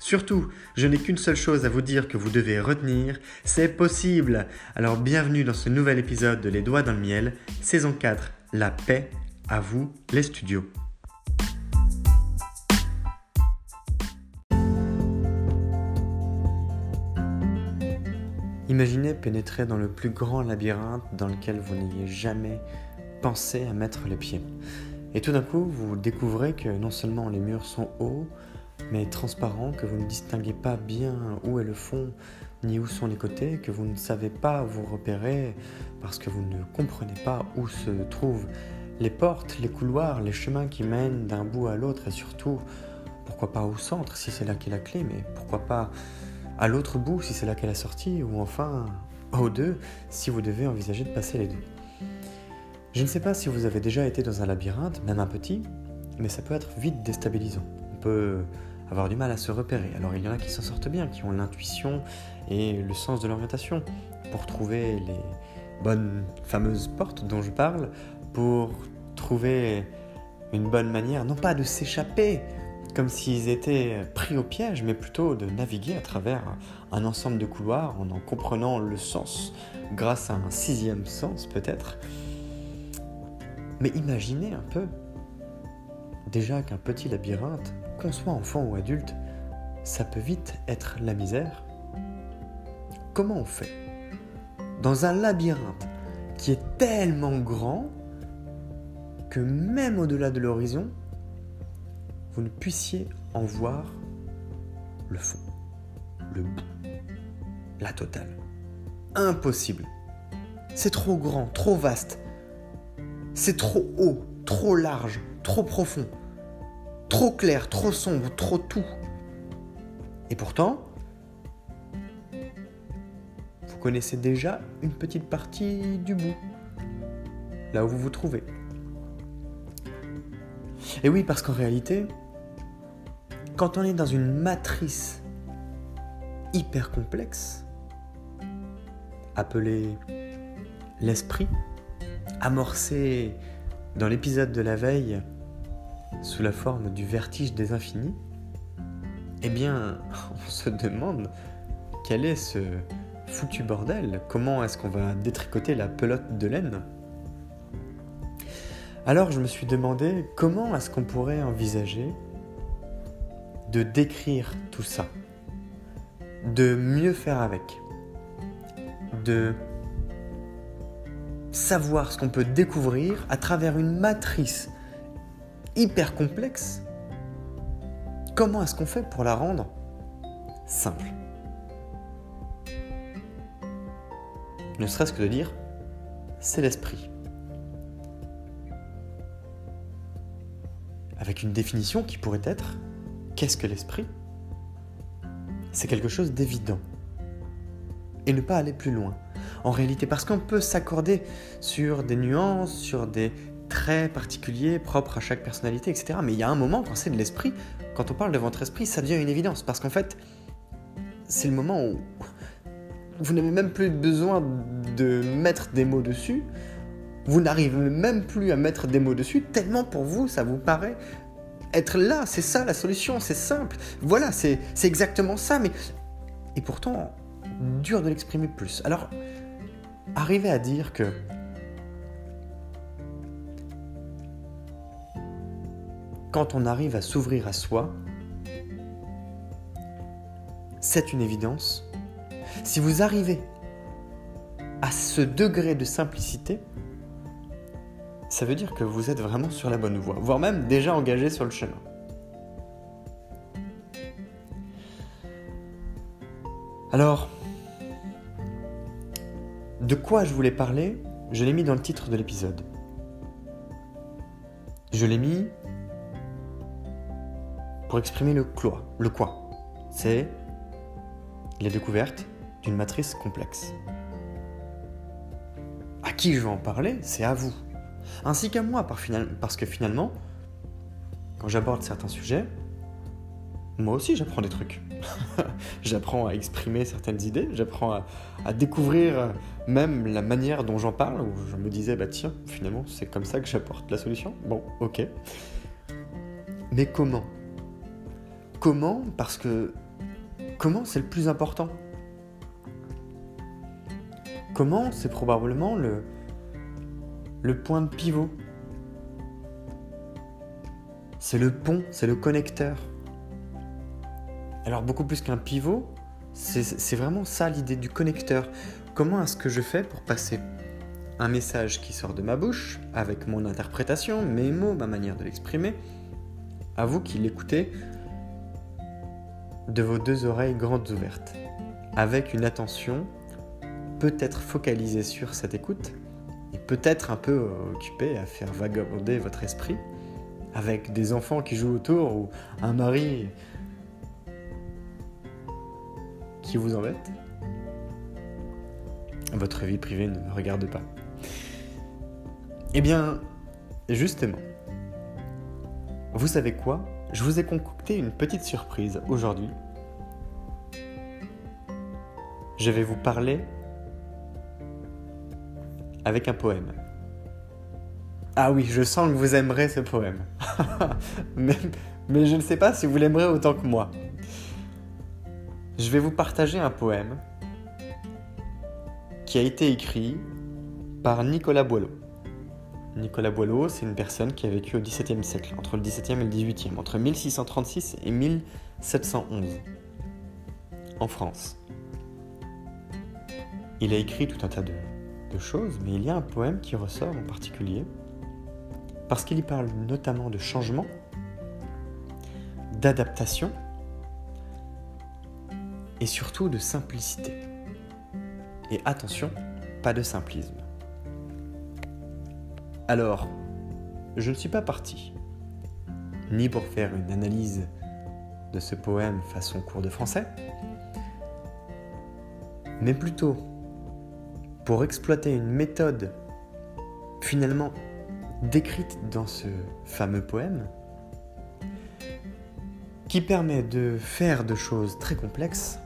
Surtout, je n'ai qu'une seule chose à vous dire que vous devez retenir, c'est possible. Alors bienvenue dans ce nouvel épisode de Les Doigts dans le Miel, saison 4, La paix, à vous les studios. Imaginez pénétrer dans le plus grand labyrinthe dans lequel vous n'ayez jamais pensé à mettre les pieds. Et tout d'un coup, vous découvrez que non seulement les murs sont hauts, mais transparent, que vous ne distinguez pas bien où est le fond ni où sont les côtés, que vous ne savez pas vous repérer parce que vous ne comprenez pas où se trouvent les portes, les couloirs, les chemins qui mènent d'un bout à l'autre et surtout, pourquoi pas au centre si c'est là qu'est la clé, mais pourquoi pas à l'autre bout si c'est là qu'est la sortie, ou enfin aux deux si vous devez envisager de passer les deux. Je ne sais pas si vous avez déjà été dans un labyrinthe, même un petit, mais ça peut être vite déstabilisant. On peut avoir du mal à se repérer. Alors il y en a qui s'en sortent bien, qui ont l'intuition et le sens de l'orientation pour trouver les bonnes fameuses portes dont je parle, pour trouver une bonne manière, non pas de s'échapper comme s'ils étaient pris au piège, mais plutôt de naviguer à travers un ensemble de couloirs en en comprenant le sens, grâce à un sixième sens peut-être. Mais imaginez un peu déjà qu'un petit labyrinthe qu'on soit enfant ou adulte, ça peut vite être la misère. Comment on fait? Dans un labyrinthe qui est tellement grand que même au-delà de l'horizon, vous ne puissiez en voir le fond, le bout, la totale. Impossible. C'est trop grand, trop vaste. C'est trop haut, trop large, trop profond trop clair, trop sombre, trop tout. Et pourtant, vous connaissez déjà une petite partie du bout, là où vous vous trouvez. Et oui, parce qu'en réalité, quand on est dans une matrice hyper complexe, appelée l'esprit, amorcée dans l'épisode de la veille sous la forme du vertige des infinis, eh bien, on se demande quel est ce foutu bordel. Comment est-ce qu'on va détricoter la pelote de laine? Alors je me suis demandé comment est-ce qu'on pourrait envisager de décrire tout ça, de mieux faire avec, de savoir ce qu'on peut découvrir à travers une matrice hyper complexe, comment est-ce qu'on fait pour la rendre simple? Ne serait-ce que de dire, c'est l'esprit. Avec une définition qui pourrait être, qu'est-ce que l'esprit? C'est quelque chose d'évident. Et ne pas aller plus loin. En réalité, parce qu'on peut s'accorder sur des nuances, sur des traits particuliers propres à chaque personnalité, etc. Mais il y a un moment, quand c'est de l'esprit, quand on parle de votre esprit, ça devient une évidence. Parce qu'en fait, c'est le moment où vous n'avez même plus besoin de mettre des mots dessus. Vous n'arrivez même plus à mettre des mots dessus, tellement pour vous, ça vous paraît être là. C'est ça la solution, c'est simple. Voilà, c'est exactement ça. Mais... Et pourtant, dur de l'exprimer plus. Alors, arriver à dire que quand on arrive à s'ouvrir à soi, c'est une évidence. Si vous arrivez à ce degré de simplicité, ça veut dire que vous êtes vraiment sur la bonne voie, voire même déjà engagé sur le chemin. Alors, de quoi je voulais parler, je l'ai mis dans le titre de l'épisode. Je l'ai mis pour exprimer le quoi. Le quoi C'est la découverte d'une matrice complexe. À qui je vais en parler C'est à vous. Ainsi qu'à moi, parce que finalement, quand j'aborde certains sujets, moi aussi j'apprends des trucs. j'apprends à exprimer certaines idées, j'apprends à, découvrir même la manière dont j'en parle, où je me disais, bah tiens, finalement c'est comme ça que j'apporte la solution. Bon, ok. Mais comment? Comment Parce que comment c'est le plus important Comment c'est probablement le, point de pivot. C'est le pont, c'est le connecteur. Alors beaucoup plus qu'un pivot, c'est vraiment ça l'idée du connecteur. Comment est-ce que je fais pour passer un message qui sort de ma bouche, avec mon interprétation, mes mots, ma manière de l'exprimer, à vous qui l'écoutez de vos deux oreilles grandes ouvertes, avec une attention peut-être focalisée sur cette écoute, et peut-être un peu occupée à faire vagabonder votre esprit, avec des enfants qui jouent autour ou un mari qui vous embête, votre vie privée ne me regarde pas. Eh bien, justement, vous savez quoi? Je vous ai concocté une petite surprise aujourd'hui. Je vais vous parler avec un poème. Ah oui, je sens que vous aimerez ce poème. mais, je ne sais pas si vous l'aimerez autant que moi je vais vous partager un poème qui a été écrit par Nicolas Boileau. Nicolas Boileau, c'est une personne qui a vécu au XVIIe siècle, entre le XVIIe et le XVIIIe, entre 1636 et 1711, en France. Il a écrit tout un tas de, de choses, mais il y a un poème qui ressort en particulier, parce qu'il y parle notamment de changement, d'adaptation, et surtout de simplicité. Et attention, pas de simplisme. Alors, je ne suis pas parti, ni pour faire une analyse de ce poème façon cours de français, mais plutôt pour exploiter une méthode finalement décrite dans ce fameux poème qui permet de faire de choses très complexes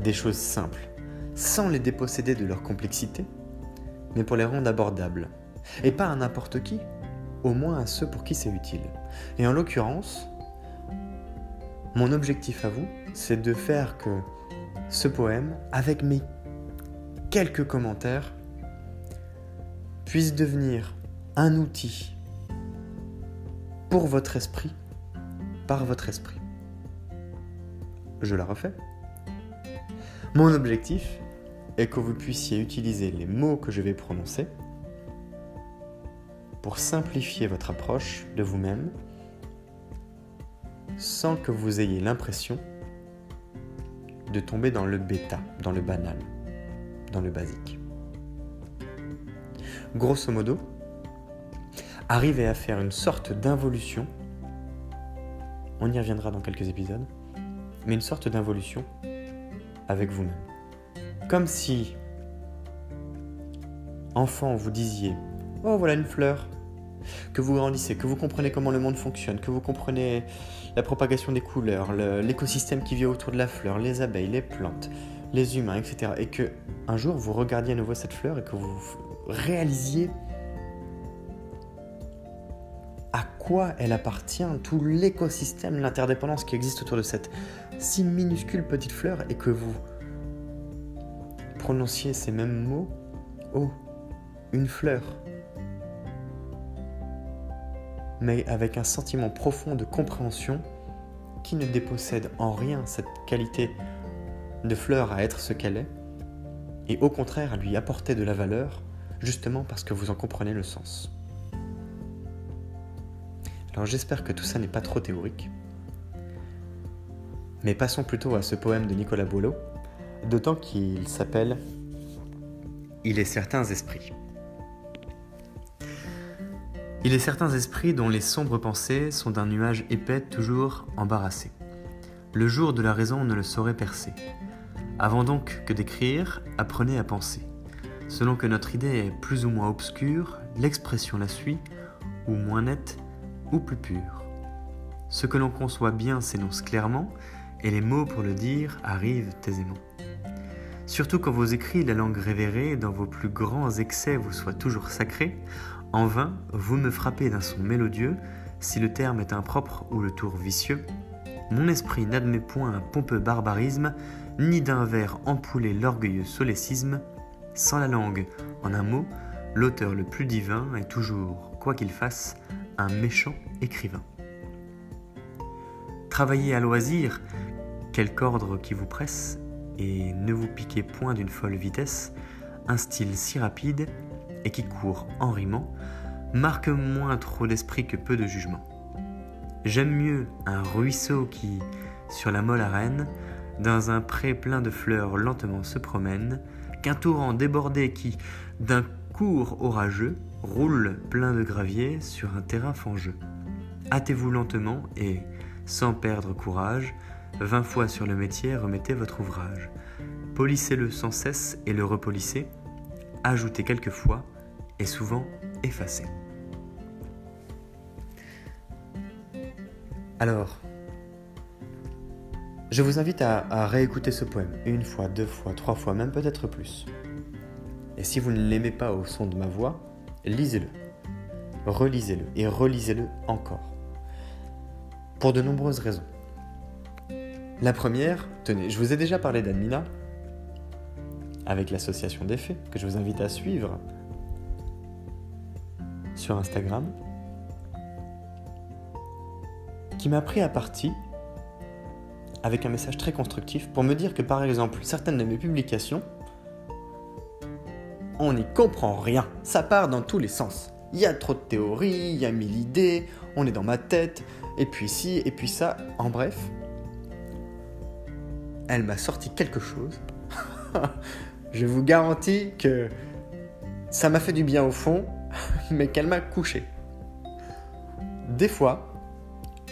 des choses simples, sans les déposséder de leur complexité, mais pour les rendre abordables. Et pas à n'importe qui, au moins à ceux pour qui c'est utile. Et en l'occurrence, mon objectif à vous, c'est de faire que ce poème, avec mes quelques commentaires, puisse devenir un outil pour votre esprit, par votre esprit. Je la refais. Mon objectif est que vous puissiez utiliser les mots que je vais prononcer pour simplifier votre approche de vous-même sans que vous ayez l'impression de tomber dans le bêta, dans le banal, dans le basique. Grosso modo, arriver à faire une sorte d'involution, on y reviendra dans quelques épisodes, mais une sorte d'involution avec vous-même. Comme si, enfant, vous disiez Oh, voilà une fleur. Que vous grandissez, que vous comprenez comment le monde fonctionne, que vous comprenez la propagation des couleurs, l'écosystème qui vit autour de la fleur, les abeilles, les plantes, les humains, etc. Et que un jour vous regardiez à nouveau cette fleur et que vous réalisiez à quoi elle appartient, tout l'écosystème, l'interdépendance qui existe autour de cette si minuscule petite fleur et que vous prononciez ces mêmes mots. Oh, une fleur. Mais avec un sentiment profond de compréhension qui ne dépossède en rien cette qualité de fleur à être ce qu'elle est, et au contraire à lui apporter de la valeur, justement parce que vous en comprenez le sens. Alors j'espère que tout ça n'est pas trop théorique. Mais passons plutôt à ce poème de Nicolas Bolo, d'autant qu'il s'appelle Il est certains esprits. Il est certains esprits dont les sombres pensées sont d'un nuage épais toujours embarrassé. Le jour de la raison ne le saurait percer. Avant donc que d'écrire, apprenez à penser. Selon que notre idée est plus ou moins obscure, l'expression la suit, ou moins nette, ou plus pure. Ce que l'on conçoit bien s'énonce clairement, et les mots pour le dire arrivent aisément. Surtout quand vos écrits, la langue révérée, dans vos plus grands excès vous soient toujours sacrés, en vain, vous me frappez d'un son mélodieux, si le terme est impropre ou le tour vicieux. Mon esprit n'admet point un pompeux barbarisme, ni d'un vers empoulé l'orgueilleux solécisme. Sans la langue, en un mot, l'auteur le plus divin est toujours, quoi qu'il fasse, un méchant écrivain. Travaillez à loisir, quelque ordre qui vous presse, et ne vous piquez point d'une folle vitesse, un style si rapide, et qui court en rimant, marque moins trop d'esprit que peu de jugement. J'aime mieux un ruisseau qui, sur la molle arène, dans un pré plein de fleurs lentement se promène, qu'un torrent débordé qui, d'un cours orageux, roule plein de gravier sur un terrain fangeux. Hâtez-vous lentement et, sans perdre courage, vingt fois sur le métier remettez votre ouvrage. Polissez-le sans cesse et le repolissez, ajoutez quelquefois et souvent effacez. Alors, je vous invite à, à, réécouter ce poème une fois, deux fois, trois fois, même peut-être plus. Et si vous ne l'aimez pas au son de ma voix, lisez-le, relisez-le et relisez-le encore. Pour de nombreuses raisons. La première, tenez, je vous ai déjà parlé d'Admina, avec l'association des faits, que je vous invite à suivre sur Instagram, qui m'a pris à partie avec un message très constructif pour me dire que par exemple certaines de mes publications on n'y comprend rien. Ça part dans tous les sens. Il y a trop de théories, il y a mille idées, on est dans ma tête, et puis ci, et puis ça. En bref, elle m'a sorti quelque chose. Je vous garantis que ça m'a fait du bien au fond, mais qu'elle m'a couché. Des fois,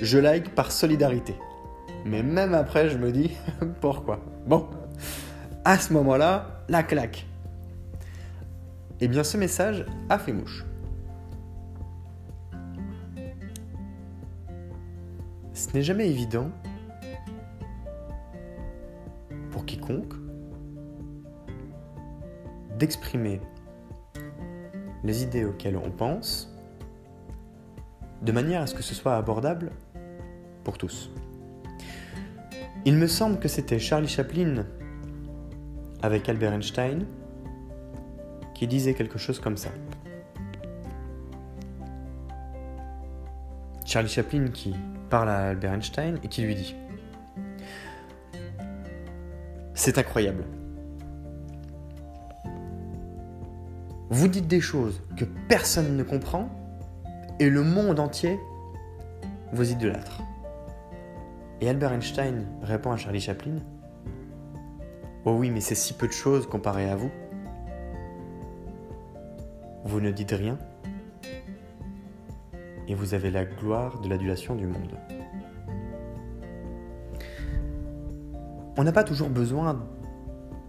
je like par solidarité. Mais même après, je me dis pourquoi? Bon, à ce moment-là, la claque. Eh bien, ce message a fait mouche. Ce n'est jamais évident pour quiconque d'exprimer les idées auxquelles on pense de manière à ce que ce soit abordable pour tous. Il me semble que c'était Charlie Chaplin avec Albert Einstein qui disait quelque chose comme ça. Charlie Chaplin qui parle à Albert Einstein et qui lui dit C'est incroyable. Vous dites des choses que personne ne comprend et le monde entier vous idolâtre. Et Albert Einstein répond à Charlie Chaplin Oh oui, mais c'est si peu de choses comparé à vous. Vous ne dites rien et vous avez la gloire de l'adulation du monde. On n'a pas toujours besoin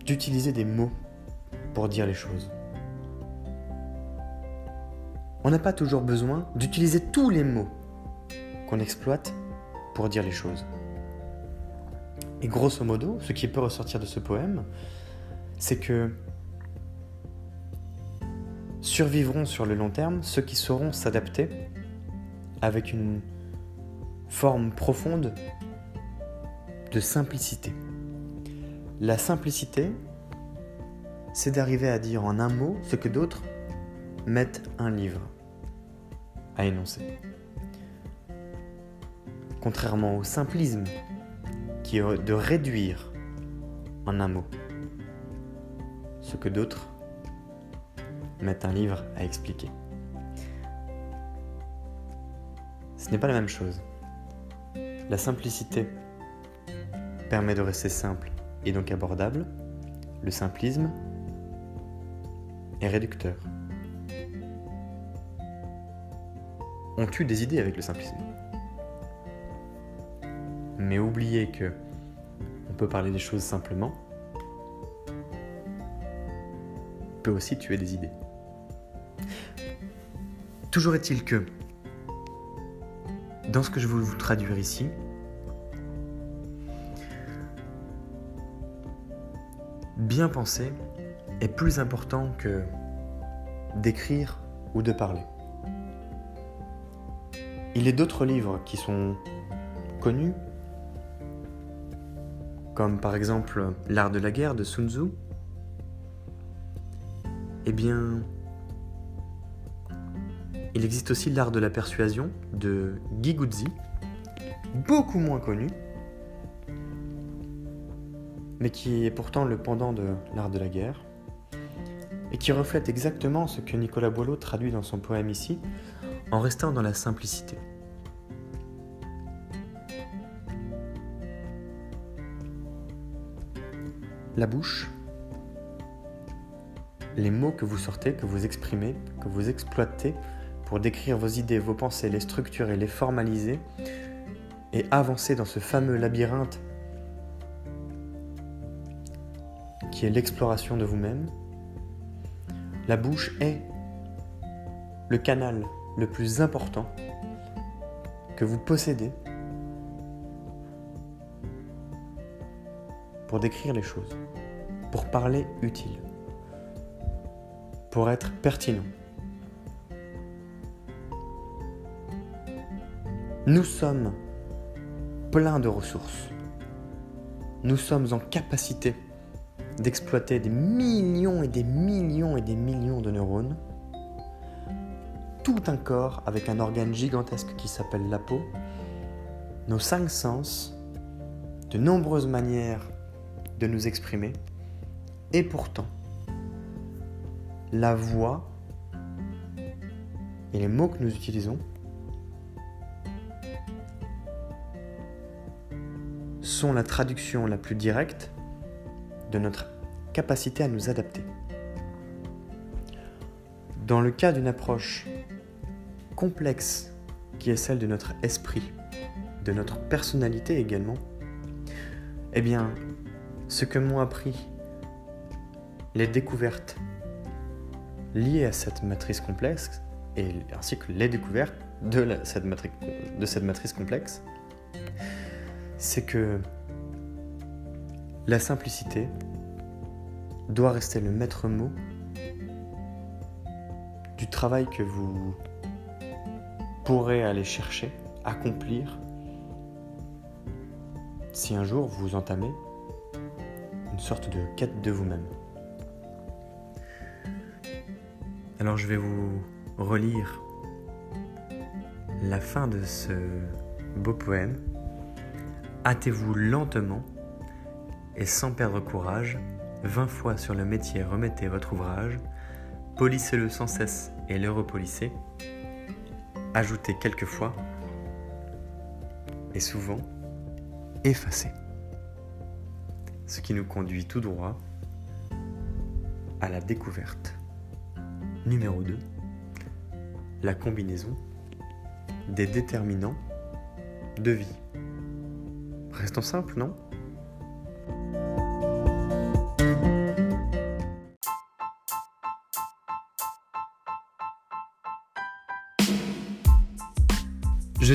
d'utiliser des mots pour dire les choses. On n'a pas toujours besoin d'utiliser tous les mots qu'on exploite pour dire les choses. Et grosso modo, ce qui peut ressortir de ce poème, c'est que survivront sur le long terme ceux qui sauront s'adapter avec une forme profonde de simplicité. La simplicité, c'est d'arriver à dire en un mot ce que d'autres mettent un livre à énoncer. Contrairement au simplisme, qui est de réduire en un mot ce que d'autres mettent un livre à expliquer. Ce n'est pas la même chose. La simplicité permet de rester simple et donc abordable. Le simplisme est réducteur. On tue des idées avec le simplisme. Mais oubliez que on peut parler des choses simplement peut aussi tuer des idées. Toujours est-il que, dans ce que je veux vous traduire ici, bien penser est plus important que d'écrire ou de parler. Il a d'autres livres qui sont connus, comme par exemple L'art de la guerre de Sun Tzu. Eh bien, il existe aussi l'art de la persuasion de Guy Guzzi, beaucoup moins connu, mais qui est pourtant le pendant de l'art de la guerre, et qui reflète exactement ce que Nicolas Boileau traduit dans son poème ici, en restant dans la simplicité. La bouche, les mots que vous sortez, que vous exprimez, que vous exploitez, pour décrire vos idées, vos pensées, les structurer, les formaliser et avancer dans ce fameux labyrinthe qui est l'exploration de vous-même, la bouche est le canal le plus important que vous possédez pour décrire les choses, pour parler utile, pour être pertinent. Nous sommes pleins de ressources. Nous sommes en capacité d'exploiter des millions et des millions et des millions de neurones. Tout un corps avec un organe gigantesque qui s'appelle la peau. Nos cinq sens, de nombreuses manières de nous exprimer. Et pourtant, la voix et les mots que nous utilisons sont la traduction la plus directe de notre capacité à nous adapter. Dans le cas d'une approche complexe qui est celle de notre esprit, de notre personnalité également, eh bien, ce que m'ont appris les découvertes liées à cette matrice complexe, et ainsi que les découvertes de, cette, de cette matrice complexe, c'est que la simplicité doit rester le maître mot du travail que vous pourrez aller chercher, accomplir, si un jour vous entamez sorte de quête de vous-même. Alors je vais vous relire la fin de ce beau poème Hâtez-vous lentement et sans perdre courage, vingt fois sur le métier remettez votre ouvrage, polissez-le sans cesse et le repolissez, ajoutez quelquefois et souvent effacez. Ce qui nous conduit tout droit à la découverte. Numéro 2. La combinaison des déterminants de vie. Restons simples, non?